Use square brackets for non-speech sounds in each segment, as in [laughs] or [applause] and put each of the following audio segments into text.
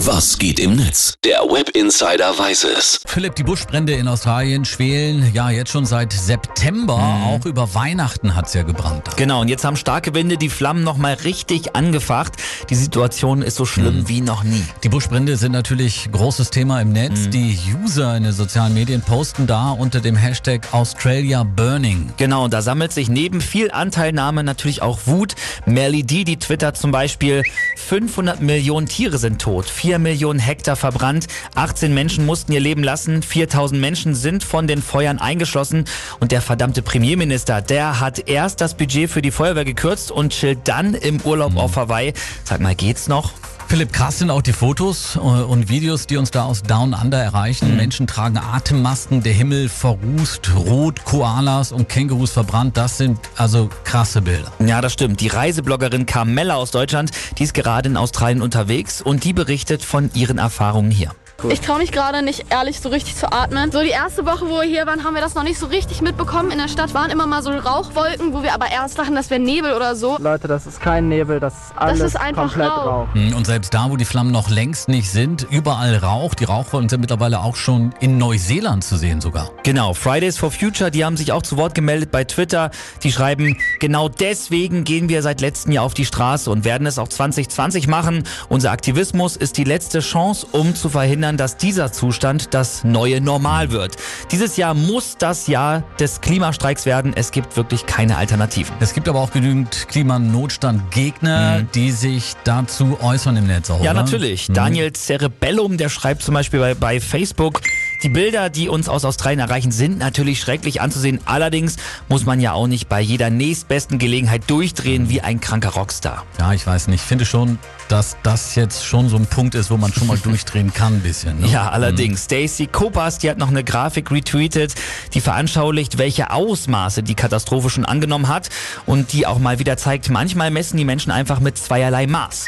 Was geht im Netz? Der Web Insider weiß es. Philipp, die Buschbrände in Australien schwelen ja jetzt schon seit September. Auch über Weihnachten hat's ja gebrannt. Genau, und jetzt haben starke Winde die Flammen nochmal richtig angefacht. Die Situation ist so schlimm wie noch nie. Die Buschbrände sind natürlich großes Thema im Netz. Die User in den sozialen Medien posten da unter dem Hashtag Australia Burning. Genau, und da sammelt sich neben viel Anteilnahme natürlich auch Wut. Melly D, die twittert zum Beispiel, 500 Millionen Tiere sind tot, 4 Millionen Hektar verbrannt, 18 Menschen mussten ihr Leben lassen, 4000 Menschen sind von den Feuern eingeschlossen und der verdammte Premierminister, der hat erst das Budget für die Feuerwehr gekürzt und chillt dann im Urlaub auf Hawaii. Sag mal, geht's noch? Philipp, krass sind auch die Fotos äh, und Videos, die uns da aus Down Under erreichen. Menschen tragen Atemmasken, der Himmel verrußt, rot, Koalas und Kängurus verbrannt. Das sind also krasse Bilder. Ja, das stimmt. Die Reisebloggerin Carmella aus Deutschland, die ist gerade in Australien unterwegs und die berichtet von ihren Erfahrungen hier. Ich traue mich gerade nicht ehrlich so richtig zu atmen. So die erste Woche, wo wir hier waren, haben wir das noch nicht so richtig mitbekommen. In der Stadt waren immer mal so Rauchwolken, wo wir aber erst dachten, das wäre Nebel oder so. Leute, das ist kein Nebel, das ist alles ist einfach komplett Rauch. Rauch. Hm, Und selbst da, wo die Flammen noch längst nicht sind, überall Rauch. Die Rauchwolken sind mittlerweile auch schon in Neuseeland zu sehen sogar. Genau, Fridays for Future, die haben sich auch zu Wort gemeldet bei Twitter. Die schreiben, genau deswegen gehen wir seit letztem Jahr auf die Straße und werden es auch 2020 machen. Unser Aktivismus ist die letzte Chance, um zu verhindern, dass dieser Zustand das neue Normal wird. Dieses Jahr muss das Jahr des Klimastreiks werden. Es gibt wirklich keine Alternativen. Es gibt aber auch genügend Klimanotstandgegner, die sich dazu äußern im Netz auch, Ja, oder? natürlich. Daniel Cerebellum, der schreibt zum Beispiel bei, bei Facebook, die Bilder, die uns aus Australien erreichen, sind natürlich schrecklich anzusehen. Allerdings muss man ja auch nicht bei jeder nächstbesten Gelegenheit durchdrehen wie ein kranker Rockstar. Ja, ich weiß nicht. Ich finde schon, dass das jetzt schon so ein Punkt ist, wo man schon mal [laughs] durchdrehen kann ein bisschen. Ne? Ja, allerdings. Stacy Kopas, die hat noch eine Grafik retweetet, die veranschaulicht, welche Ausmaße die Katastrophe schon angenommen hat und die auch mal wieder zeigt, manchmal messen die Menschen einfach mit zweierlei Maß.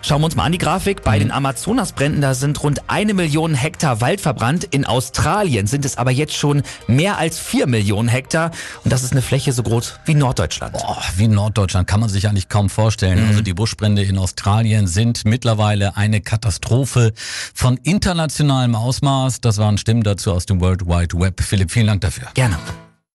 Schauen wir uns mal an die Grafik. Bei den Amazonasbränden, da sind rund eine Million Hektar Wald verbrannt. In Australien sind es aber jetzt schon mehr als vier Millionen Hektar. Und das ist eine Fläche so groß wie Norddeutschland. Boah, wie Norddeutschland kann man sich eigentlich kaum vorstellen. Also die Buschbrände in Australien sind mittlerweile eine Katastrophe von internationalem Ausmaß. Das waren Stimmen dazu aus dem World Wide Web. Philipp, vielen Dank dafür. Gerne.